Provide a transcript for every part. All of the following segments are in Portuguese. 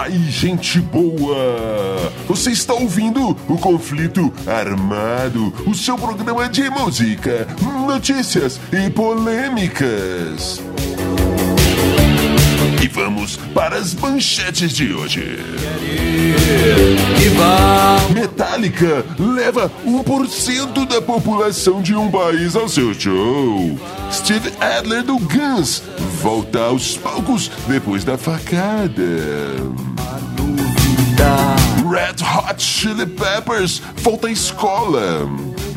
Olá, gente boa! Você está ouvindo o Conflito Armado, o seu programa de música, notícias e polêmicas. E vamos para as manchetes de hoje. Metallica leva 1% da população de um país ao seu show. Steve Adler do Guns volta aos palcos depois da facada. Red Hot Chili Peppers volta à escola.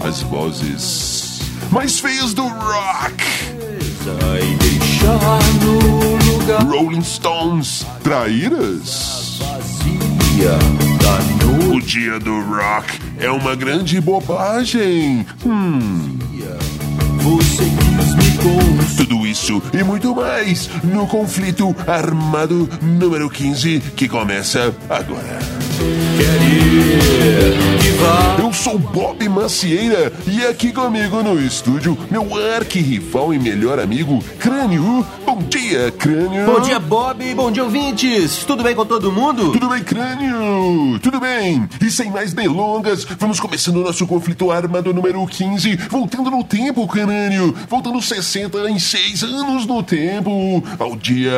As vozes mais feias do rock. Rolling Stones, traíras. O dia do rock é uma grande bobagem. Hum. Tudo isso e muito mais no conflito armado número 15 que começa agora. Eu sou Bob Macieira e aqui comigo no estúdio, meu arquirrival e melhor amigo, Crânio. Bom dia, Crânio. Bom dia, Bob. Bom dia, ouvintes. Tudo bem com todo mundo? Tudo bem, Crânio? Tudo bem. E sem mais delongas, vamos começando o nosso conflito armado número 15, voltando no tempo, Crânio. Voltando 66 anos no tempo, ao dia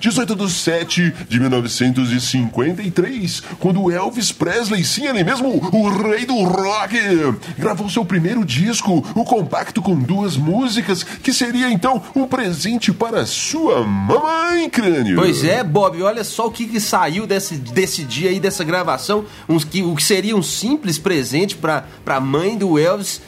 18 de 7 de 1953, quando Elvis Presley, sim, ele mesmo, o rei do rock, gravou seu primeiro disco, o compacto com duas músicas, que seria então um presente para sua mamãe, crânio. Pois é, Bob, olha só o que, que saiu desse, desse dia aí, dessa gravação, que, o que seria um simples presente para a mãe do Elvis.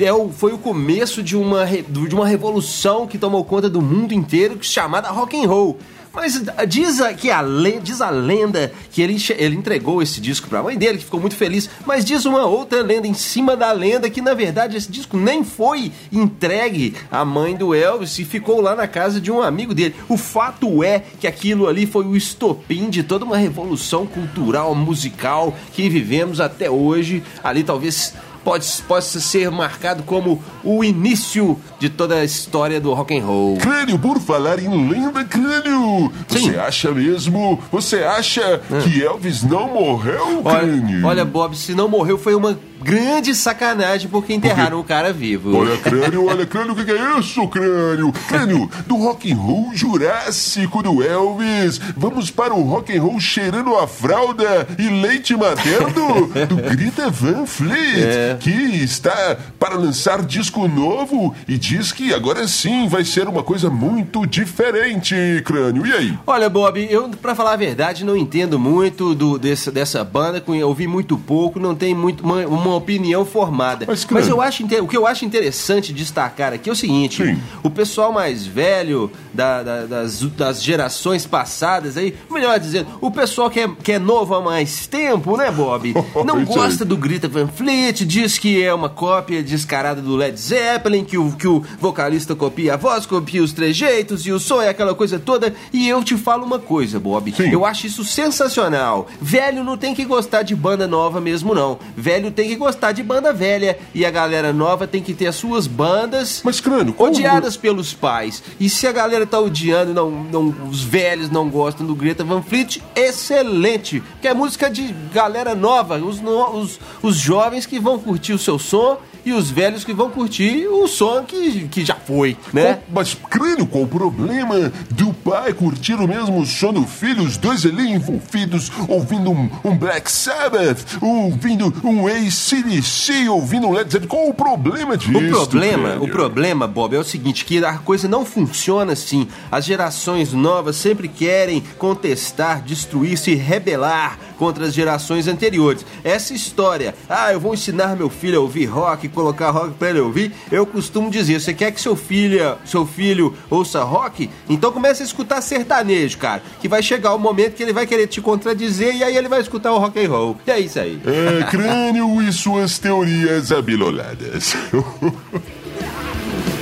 É o, foi o começo de uma, de uma revolução que tomou conta do mundo inteiro, chamada rock and roll. Mas diz a, que a, diz a lenda que ele, ele entregou esse disco para a mãe dele, que ficou muito feliz. Mas diz uma outra lenda em cima da lenda que na verdade esse disco nem foi entregue à mãe do Elvis e ficou lá na casa de um amigo dele. O fato é que aquilo ali foi o estopim de toda uma revolução cultural, musical que vivemos até hoje. Ali talvez pode, possa ser marcado como o início de toda a história do rock and roll. Crânio, por falar em lenda, Crânio, Sim. você acha mesmo? Você acha ah. que Elvis não morreu, Crânio? Olha, olha, Bob, se não morreu foi uma grande sacanagem porque enterraram porque... o cara vivo. Olha, crânio, olha, crânio, o que, que, é isso, crânio? Crânio, do rock and roll jurássico do Elvis, vamos para o rock and roll cheirando a fralda e leite materno do Grita Van Fleet, é. que está para lançar disco novo e diz que agora sim vai ser uma coisa muito diferente, crânio. E aí? Olha, Bob, eu, para falar a verdade, não entendo muito do, dessa, dessa banda, ouvi muito pouco, não tem muito uma, uma opinião formada. Mas, Mas eu acho, o que eu acho interessante destacar aqui é o seguinte: Sim. o pessoal mais velho da, da, das, das gerações passadas, aí, melhor dizendo, o pessoal que é, que é novo há mais tempo, né, Bob? Não gosta do Grita Van Fleet, diz que é uma cópia descarada do Led Zeppelin, que o, que o vocalista copia a voz, copia os trejeitos e o som é aquela coisa toda. E eu te falo uma coisa, Bob. Sim. Eu acho isso sensacional. Velho não tem que gostar de banda nova mesmo, não. Velho tem que gostar de banda velha e a galera nova tem que ter as suas bandas Mas, crânio, odiadas pelos pais. E se a galera tá odiando, não, não, os velhos não gostam do Greta Van Fleet, excelente. Que é música de galera nova, os, os, os jovens que vão curtir o seu som e os velhos que vão curtir o som que, que já foi, né? Qual, mas, crânio, qual o problema do pai curtir o mesmo som do filho, os dois ali envolvidos, ouvindo um, um Black Sabbath, ouvindo um ACDC, ouvindo um Led Zeppelin? Qual o problema disso? O problema, crânio? o problema, Bob, é o seguinte, que a coisa não funciona assim. As gerações novas sempre querem contestar, destruir, se rebelar contra as gerações anteriores. Essa história, ah, eu vou ensinar meu filho a ouvir rock, colocar rock para ele ouvir, eu costumo dizer, você quer que seu filho, seu filho ouça rock? Então comece a escutar sertanejo, cara, que vai chegar o momento que ele vai querer te contradizer e aí ele vai escutar o rock and roll. E é isso aí. É, crânio e suas teorias abiloladas.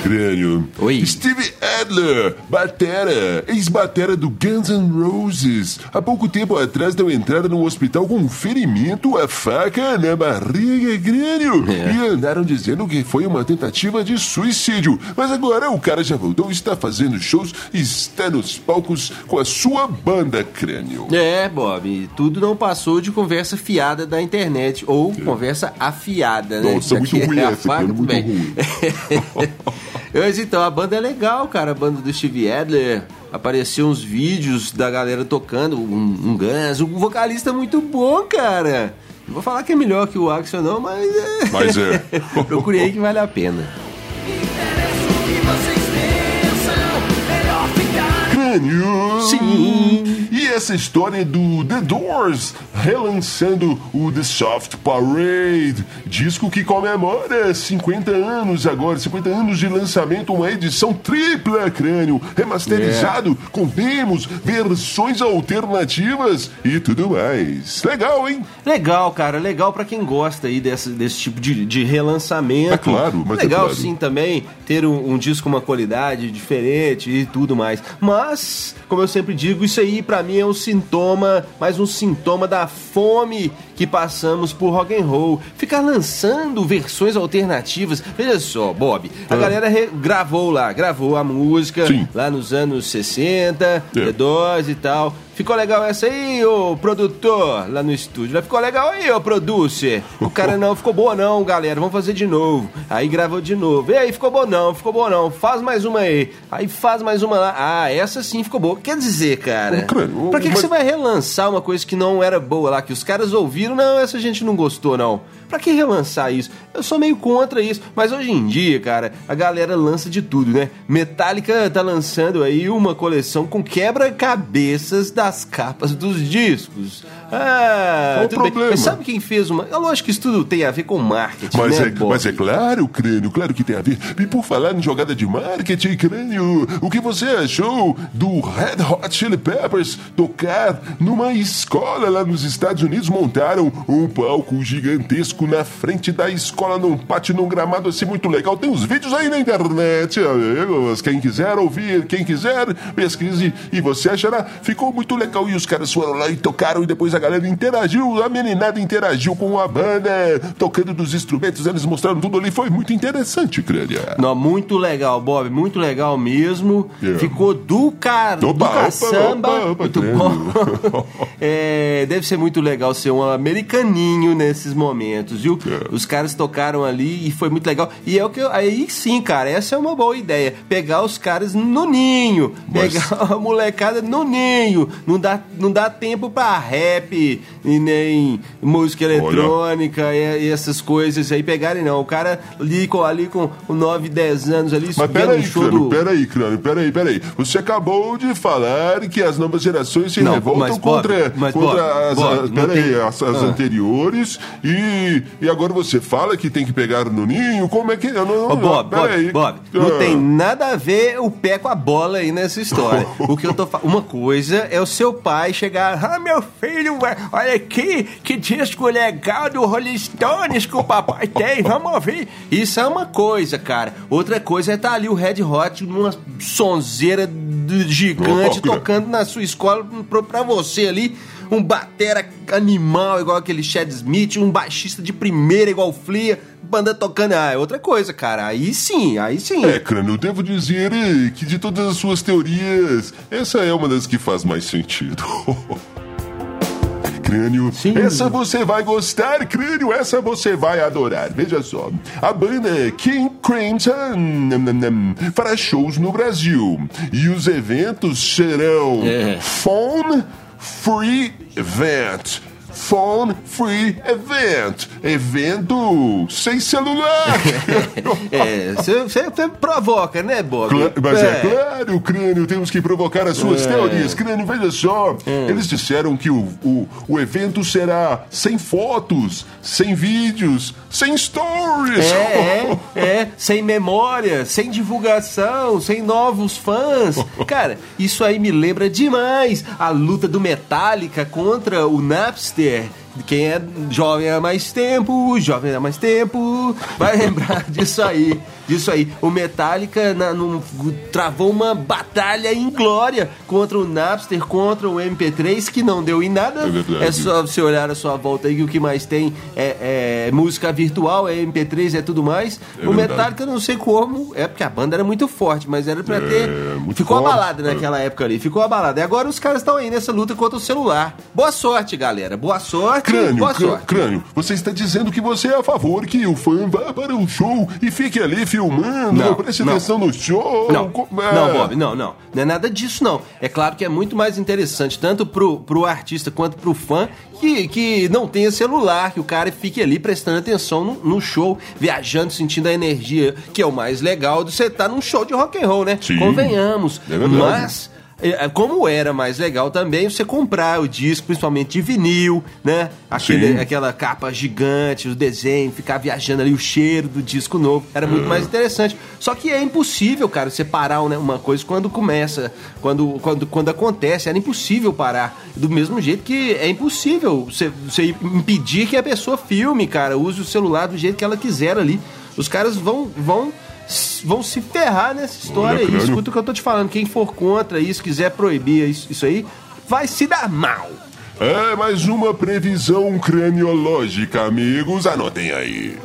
Crânio. Oi. Steve Adler, batera, ex-batera do Guns N' Roses. Há pouco tempo atrás deu entrada no hospital com um ferimento a faca na barriga, crânio. É. E andaram dizendo que foi uma tentativa de suicídio. Mas agora o cara já voltou, está fazendo shows e está nos palcos com a sua banda, crânio. É, Bob, tudo não passou de conversa fiada da internet, ou conversa afiada, né? Nossa, muito Daqui ruim é essa, faca, muito bem. ruim. Mas então, a banda é legal, cara, a banda do Steve Adler. Apareceu uns vídeos da galera tocando, um, um Guns, um vocalista muito bom, cara. Não vou falar que é melhor que o Axel, não, mas é. Mas é. Procurei aí que vale a pena. Interessa o que melhor Sim. E essa história do The Doors relançando o The Soft Parade, disco que comemora 50 anos agora, 50 anos de lançamento, uma edição tripla, crânio, remasterizado, com demos, versões alternativas e tudo mais. Legal, hein? Legal, cara, legal pra quem gosta aí desse, desse tipo de, de relançamento. É claro, mas é Legal claro. sim também ter um, um disco com uma qualidade diferente e tudo mais. Mas, como eu sempre digo, isso aí pra mim é um sintoma, mais um sintoma da fome que passamos por rock and roll. Ficar lançando versões alternativas. Veja só, Bob, a Ah. galera gravou lá, gravou a música Sim. lá nos anos 60, É. The Doors e tal. Ficou legal essa aí, ô produtor, lá no estúdio. Lá Ficou legal aí, ô producer. O cara não ficou boa não, galera. Vamos fazer de novo. Aí gravou de novo. E aí, ficou boa não, ficou boa não. Faz mais uma aí. Aí faz mais uma lá. Ah, essa sim ficou boa. Quer dizer, cara, pra que, que você vai relançar uma coisa que não era boa lá, que os caras ouviram? Não, essa gente não gostou, não. Pra que relançar isso? Eu sou meio contra isso. Mas hoje em dia, cara, a galera lança de tudo, né? Metallica tá lançando aí uma coleção com quebra-cabeças das capas dos discos. Ah, bem. problema? Mas sabe quem fez uma. É lógico que isso tudo tem a ver com marketing, Mas, né, é, Bob? mas é claro, crânio, claro que tem a ver. E por falar em jogada de marketing, crânio, o que você achou do Red Hot Chili Peppers tocar numa escola lá nos Estados Unidos? Montaram um palco gigantesco na frente da escola, num pátio, num gramado assim muito legal. Tem os vídeos aí na internet, amigos. Quem quiser ouvir, quem quiser, pesquise e você achará. Ficou muito legal. E os caras foram lá e tocaram, e depois a galera interagiu, a meninada interagiu com a banda, tocando dos instrumentos, eles mostraram tudo ali. Foi muito interessante, crânio. Não, muito legal, Bob, muito legal mesmo. Yeah. Ficou do, car... do Opa, caçamba. opa, opa, muito bom. É, deve ser muito legal ser um americaninho nesses momentos, viu? É. Os caras tocaram ali e foi muito legal. E é o que eu, aí sim, cara, essa é uma boa ideia. Pegar os caras no ninho, Mas- pegar a molecada no ninho. Não dá, não dá tempo pra rap e nem música eletrônica e, e essas coisas aí pegarem, não. O cara ali com, ali com 9, 10 anos ali, Mas peraí, show crânio, do... peraí, crânio, peraí, peraí. Você acabou de falar que as novas gerações se Não, revoltam mas, contra, mas, contra as, Bob, as- não peraí, tem- as, as Ah. anteriores e, e agora você fala que tem que pegar no ninho? Como é que... Eu não, Ô, Bob. Bob, Bob, não Ah. tem nada a ver o pé com a bola aí nessa história. o que eu tô falando, uma coisa é o seu pai chegar, ah, meu filho, olha aqui, que disco legal do Rolling Stones que o papai tem, vamos ouvir. Isso é uma coisa, cara. Outra coisa é estar ali o Red Hot numa sonzeira gigante tocando na sua escola pra, pra você ali. Um batera animal igual aquele Chad Smith, um baixista de primeira igual o Flea, banda tocando. Ah, é outra coisa, cara. Aí sim, aí sim. É, crânio, eu devo dizer que de todas as suas teorias, essa é uma das que faz mais sentido. Crânio, Sim. essa você vai gostar, crânio, essa você vai adorar. Veja só, a banda King Crimson fará shows no Brasil e os eventos serão É. Phone Free Event. Phone Free Event. Evento sem celular. É, você provoca, né, Bob? Cla- mas é. claro, crânio, temos que provocar as suas É. teorias. Crânio, veja só. Eles disseram que o, o, o evento será sem fotos, sem vídeos, sem stories. É, é, é, sem memória, sem divulgação, sem novos fãs. Cara, isso aí me lembra demais a luta do Metallica contra o Napster quem é jovem há mais tempo, jovem há mais tempo, vai lembrar disso aí. Disso aí. O Metallica na- no- travou uma batalha inglória contra o Napster, contra o MP3, que não deu em nada. É verdade. só você olhar a sua volta aí que o que mais tem é, é música virtual, é MP3, é tudo mais. É o verdade. Metallica, não sei como, é porque a banda era muito forte, mas era pra ter. É, muito Ficou forte. abalada naquela época ali, ficou abalada. E agora os caras estão aí nessa luta contra o celular. Boa sorte, galera. Boa sorte. Crânio, boa crânio, sorte. crânio, você está dizendo que você é a favor que o fã vá para o show e fique ali filmando, Não, preste não. atenção no show? Não, é. não, Bob, não, não. Não é nada disso, não. É claro que é muito mais interessante, tanto pro, pro artista quanto pro fã, que, que não tenha celular, que o cara fique ali prestando atenção no, no show, viajando, sentindo a energia, que é o mais legal de você estar num show de rock and roll, né? Sim. Convenhamos. É verdade. Mas. É, Como era mais legal também você comprar o disco, principalmente de vinil, né? Aquele, Sim. aquela capa gigante, o desenho, ficar viajando ali, o cheiro do disco novo. Era muito mais interessante. Só que é impossível, cara, separar né, uma coisa quando começa, quando, quando, quando acontece. Era impossível parar. Do mesmo jeito que é impossível você, você impedir que a pessoa filme, cara, use o celular do jeito que ela quiser ali. Os caras vão. vão vão se ferrar nessa história Olha, aí. Escuta o que eu tô te falando. Quem for contra isso, quiser proibir isso, isso aí, vai se dar mal. É mais uma previsão craniológica, amigos. Anotem aí.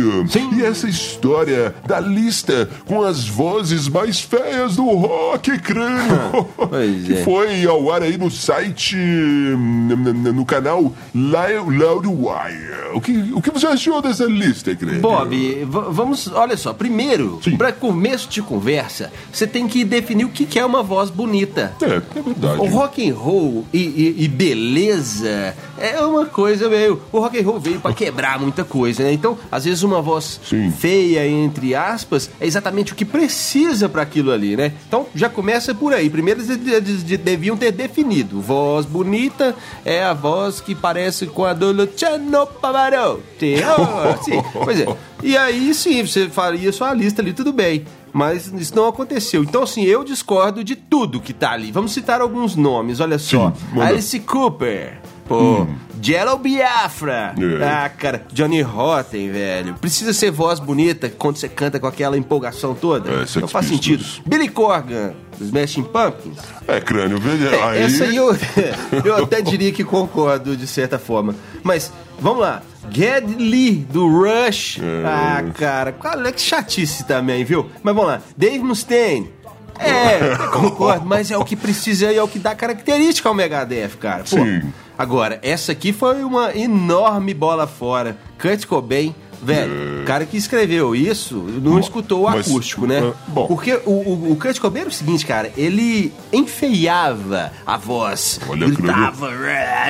Crânio. Sim. E essa história da lista com as vozes mais feias do rock, crânio. Pois que é. foi ao ar aí no site, no, canal Loudwire. O que, o que você achou dessa lista, crânio? Bob, vamos, olha só, primeiro, para começo de conversa, você tem que definir o que é uma voz bonita. É, é verdade. O rock and roll e, e- e beleza é uma coisa meio. O rock and roll veio pra quebrar muita coisa, né? Então, às vezes uma voz Sim. feia entre aspas é exatamente o que precisa pra aquilo ali, né? Então, já começa por aí. Primeiro eles de- de- de- deviam ter definido. Voz bonita é a voz que parece com a do Luciano Pavarotti. Oh, sim. Pois é. E aí sim, você faria sua lista ali, tudo bem. Mas isso não aconteceu. Então, assim, eu discordo de tudo que tá ali. Vamos citar alguns nomes, olha só. Sim. Alice Cooper. Pô, Jello Biafra. É. Ah, cara, Johnny Rotten, velho. Precisa ser voz bonita quando você canta com aquela empolgação toda? É, não faz sentido. Billy Corgan, Smashing Pumpkins. É, crânio, veja. É, aí... Essa aí eu, eu até diria que concordo de certa forma. Mas, vamos lá. Ged Lee, do Rush. É. Ah, cara, olha que chatice também, viu? Mas vamos lá. Dave Mustaine. É, concordo, mas é o que precisa e é o que dá característica ao Megadeth, cara. Pô, Sim. Agora, essa aqui foi uma enorme bola fora. Kurt Cobain, velho, o cara que escreveu isso não escutou o mas- acústico, né? ah, bom. Porque o, o, o Kurt Cobain era o seguinte, cara, ele enfeiava a voz, Olha, gritava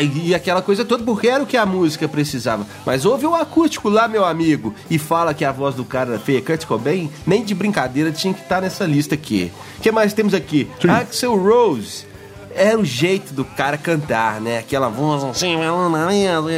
e aquela coisa toda, porque era o que a música precisava. Mas ouve o acústico lá, meu amigo, e fala que a voz do cara era feia. Kurt Cobain, nem de brincadeira, tinha que estar nessa lista aqui. O que mais temos aqui? Sim. Axel Rose. Era o jeito do cara cantar, né? Aquela voz assim,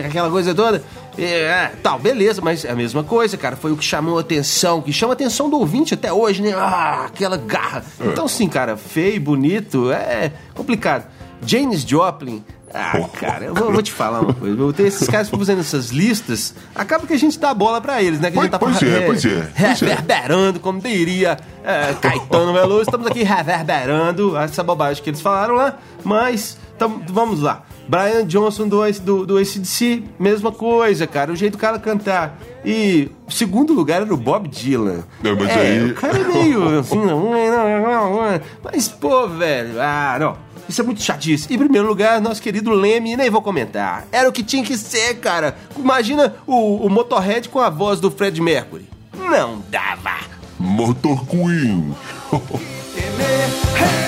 aquela coisa toda. É, tal, beleza, mas é a mesma coisa, cara. Foi o que chamou a atenção, que chama a atenção do ouvinte até hoje, né? Ah, aquela garra. Então, sim, cara, feio, bonito, é complicado. James Joplin. Ah, cara, eu vou, vou te falar uma coisa. Eu tenho esses caras fazendo essas listas, acaba que a gente dá bola pra eles, né? Que a gente tá Pois é, pois é, pois é. reverberando, como diria é, Caetano Veloso. Estamos aqui reverberando essa bobagem que eles falaram lá, mas tam- vamos lá. Brian Johnson do, do, do ACDC, mesma coisa, cara. O jeito do cara cantar. E segundo lugar era o Bob Dylan. Não, mas é, aí- o cara é meio assim, não, não, não, não. Mas, pô, velho, ah, não. Isso é muito chatice. Em primeiro lugar, nosso querido Leme, nem vou comentar. Era o que tinha que ser, cara. Imagina o, o Motorhead com a voz do Fred Mercury. Não dava. Motor Queen.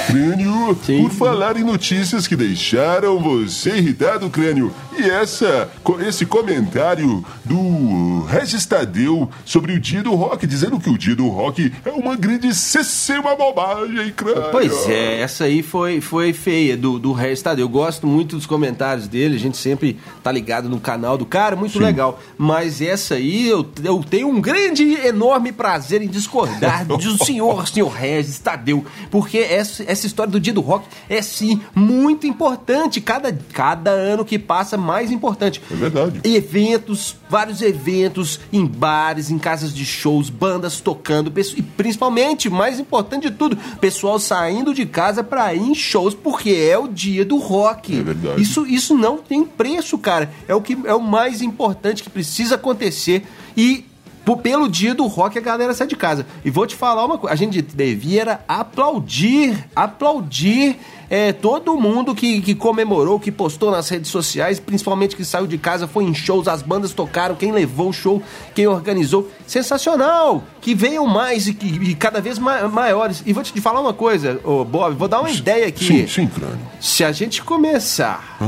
Crânio, Sim. por falar em notícias que deixaram você irritado, Crânio, e essa, esse comentário do Regis Tadeu sobre o dia do rock, dizendo que o dia do rock é uma grandíssima bobagem, Crânio. Pois é, essa aí foi, foi feia do, do Restado. Eu gosto muito dos comentários dele, a gente sempre tá ligado no canal do cara, muito legal. Mas essa aí eu, eu tenho um grande, enorme prazer em discordar do senhor, senhor Regis Tadeu, porque essa, essa essa história do dia do rock é sim muito importante. Cada, cada ano que passa, mais importante. É verdade. Eventos, vários eventos em bares, em casas de shows, bandas tocando, e principalmente, mais importante de tudo, pessoal saindo de casa pra ir em shows, porque é o dia do rock. É verdade. Isso, isso não tem preço, cara. É o que é o mais importante que precisa acontecer e pelo dia do rock a galera sai de casa. E vou te falar uma coisa, a gente devia era aplaudir, aplaudir é, todo mundo que, que comemorou, que postou nas redes sociais, principalmente que saiu de casa, foi em shows, as bandas tocaram, quem levou o show, quem organizou. Sensacional! Que venham mais e, que, e cada vez ma- maiores. E vou te falar uma coisa, ô Bob, vou dar uma ideia aqui. Sim, sim, crânio. Se a gente começar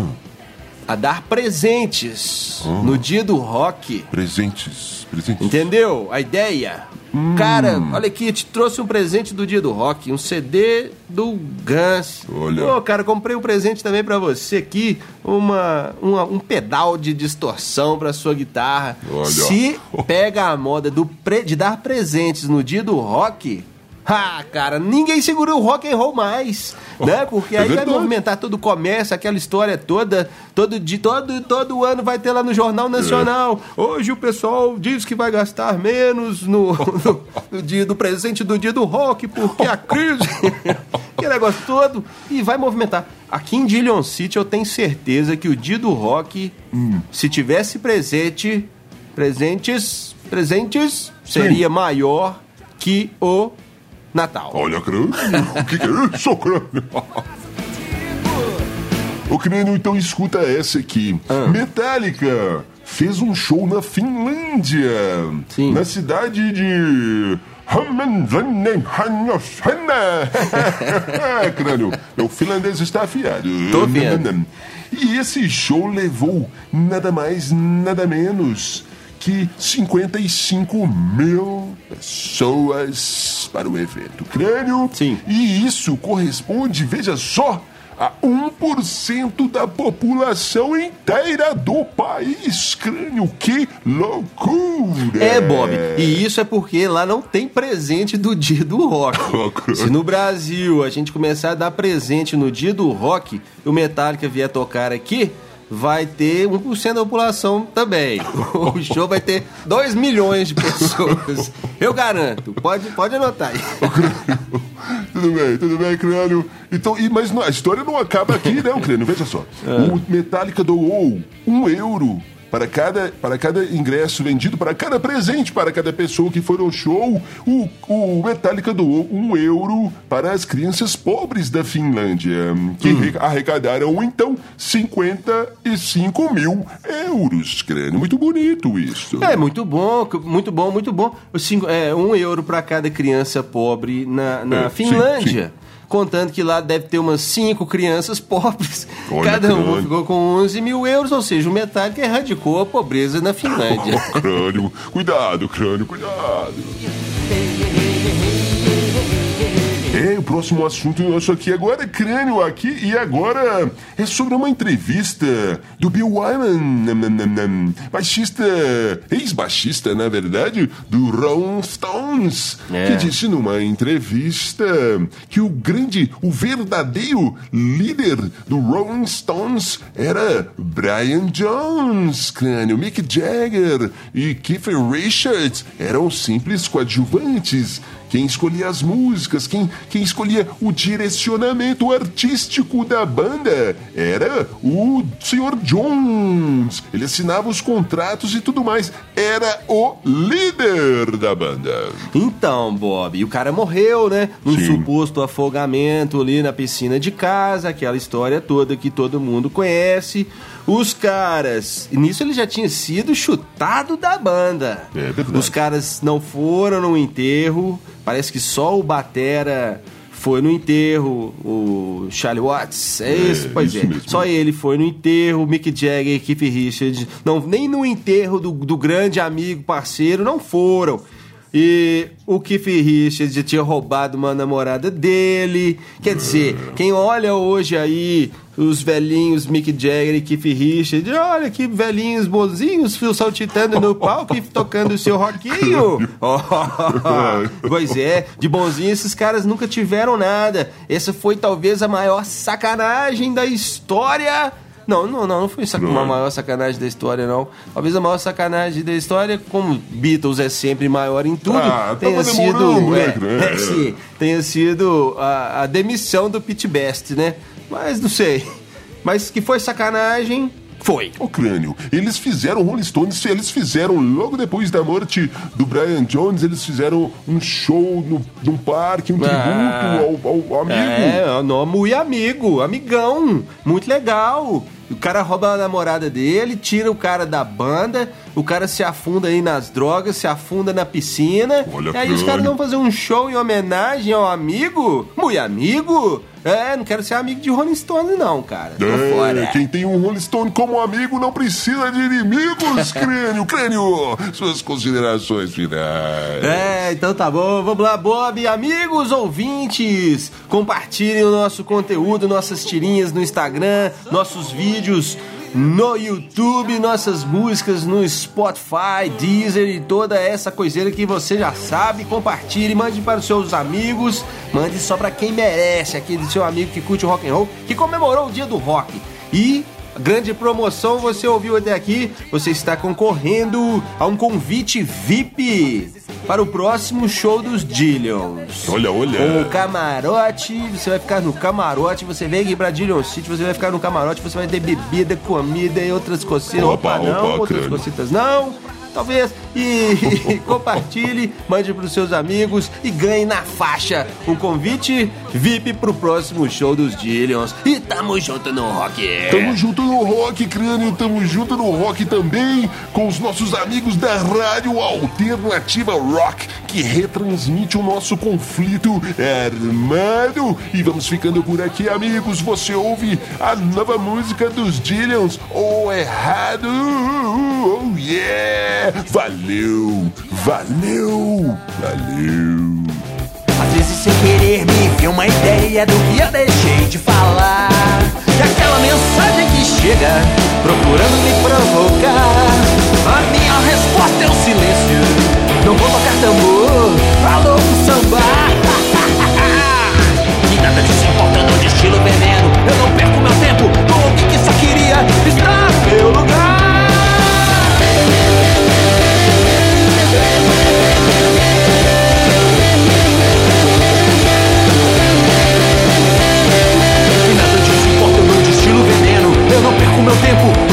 a dar presentes no dia do rock, Presentes, presentes. entendeu? A ideia. Cara, olha aqui, te trouxe um presente do dia do rock, um CD do Guns. Olha. Pô, cara, comprei um presente também pra você aqui, uma, uma- um pedal de distorção pra sua guitarra. Olha. Se pega a moda do pre- de dar presentes no dia do rock, ah, cara, ninguém segura o rock and roll mais, né? Porque É aí vai movimentar todo o comércio, aquela história toda, todo de todo todo ano vai ter lá no Jornal Nacional. Hoje o pessoal diz que vai gastar menos no, no, no dia do presente do dia do rock, porque a crise, que negócio todo e vai movimentar. Aqui em Dillon City eu tenho certeza que o dia do rock, se tivesse presente, presentes, presentes, seria maior que o Natal. Olha, crânio. O que, que é isso, crânio? O crânio, então escuta essa aqui. Ah. Metallica fez um show na Finlândia. Sim. Na cidade de. crânio, o finlandês está afiado. Tô vendo. E esse show levou nada mais, nada menos que 55 mil pessoas para o evento. Crânio. Sim. E isso corresponde, veja só, a 1% da população inteira do país. Crânio, que loucura! É, Bob. E isso é porque lá não tem presente do dia do rock. Se no Brasil a gente começar a dar presente no dia do rock e o Metallica vier tocar aqui, vai ter 1% da população também. O show vai ter 2 milhões de pessoas. Eu garanto. Pode, pode anotar aí. Tudo bem, tudo bem, crânio. Então, e, mas não- a história não acaba aqui, não, crânio. Veja só. O Metallica doou um euro para cada, para cada ingresso vendido, para cada presente para cada pessoa que for ao show. O, o Metallica doou um euro para as crianças pobres da Finlândia, que re- arrecadaram então 55 mil euros, crânio. Muito bonito isso. É, muito bom, muito bom, muito bom. O cinco- é, um euro para cada criança pobre na, na É, sim, Finlândia. Contando que lá deve ter umas cinco crianças pobres. Olha, Cada uma crânio. ficou com 11 mil euros, ou seja, o Metallica erradicou a pobreza na Finlândia. Oh, crânio, cuidado, crânio, cuidado. É, o próximo assunto nosso aqui agora é crânio aqui e agora é sobre uma entrevista do Bill Wyman, baixista, ex-baixista, na verdade, do Rolling Stones, É. que disse numa entrevista que o grande, o verdadeiro líder do Rolling Stones era Brian Jones, crânio, Mick Jagger e Keith Richards eram simples coadjuvantes. Quem escolhia as músicas, quem, quem escolhia o direcionamento artístico da banda era o Sr. Jones. Ele assinava os contratos e tudo mais. Era o líder da banda. Então, Bob, e o cara morreu, né? Num Sim. suposto afogamento ali na piscina de casa, aquela história toda que todo mundo conhece. Os caras, nisso ele já tinha sido chutado da banda. É verdade. Os caras não foram no enterro, parece que só o Batera foi no enterro, o Charlie Watts, é, É, isso? Pois isso é. mesmo. Só ele foi no enterro, Mick Jagger, Keith Richards, não, nem no enterro do, do grande amigo, parceiro, não foram. E o Keith Richards tinha roubado uma namorada dele. Quer dizer, quem olha hoje aí os velhinhos Mick Jagger e Keith Richards. Olha que velhinhos bonzinhos saltitando no palco e tocando o seu rockinho. Oh, pois é, de bonzinho esses caras nunca tiveram nada. Essa foi talvez a maior sacanagem da história. Não, não, não, não foi Não. uma maior sacanagem da história, não. Talvez a maior sacanagem da história, como Beatles é sempre maior em tudo, Ah, tenha sido. né, é, cara? é, sim, tenha sido a, a demissão do Pete Best, né? Mas não sei. Mas que foi sacanagem, foi. Ô crânio, eles fizeram Rolling Stones, eles fizeram logo depois da morte do Brian Jones, eles fizeram um show no, num parque, um tributo Ah. ao, ao- ao amigo. É, o nome e amigo, amigão, muito legal. O cara rouba a namorada dele, tira o cara da banda, o cara se afunda aí nas drogas, se afunda na piscina. Olha, e aí os caras vão fazer um show em homenagem ao amigo? Muito amigo? É, não quero ser amigo de Rolling Stone, não, cara. Tô É, fora. quem tem um Rolling Stone como amigo não precisa de inimigos, crânio. Crânio, suas considerações finais. É, então tá bom. Vamos lá, Bob. Amigos ouvintes, compartilhem o nosso conteúdo, nossas tirinhas no Instagram, nossos vídeos no YouTube, nossas músicas no Spotify, Deezer e toda essa coiseira que você já sabe. Compartilhe, mande para os seus amigos, mande só para quem merece, aquele seu amigo que curte o rock and roll, que comemorou o dia do rock. E Grande promoção, você ouviu até aqui? Você está concorrendo a um convite VIP para o próximo show dos Dillions. Olha, olha. Um camarote, você vai ficar no camarote, você vem aqui pra Dillion City, você vai ficar no camarote, você vai ter bebida, comida e outras cositas. Opa, não, opa, outras cositas não. Talvez. E compartilhe, mande pros seus amigos e ganhe na faixa um convite VIP pro próximo show dos Dillions. E tamo junto no rock. Tamo junto no rock, crânio. Tamo junto no rock também com os nossos amigos da Rádio Alternativa Rock, que retransmite o nosso conflito armado. E vamos ficando por aqui, amigos. Você ouve a nova música dos Dillions, O Errado. Oh, yeah! Valeu, valeu, valeu. Às vezes sem querer me viu uma ideia do que eu deixei de falar. E aquela mensagem que chega procurando me provocar. A minha resposta é o um silêncio. Não vou tocar tambor, falou um samba. e nada disso importa importando de estilo veneno. Eu não meu tempo.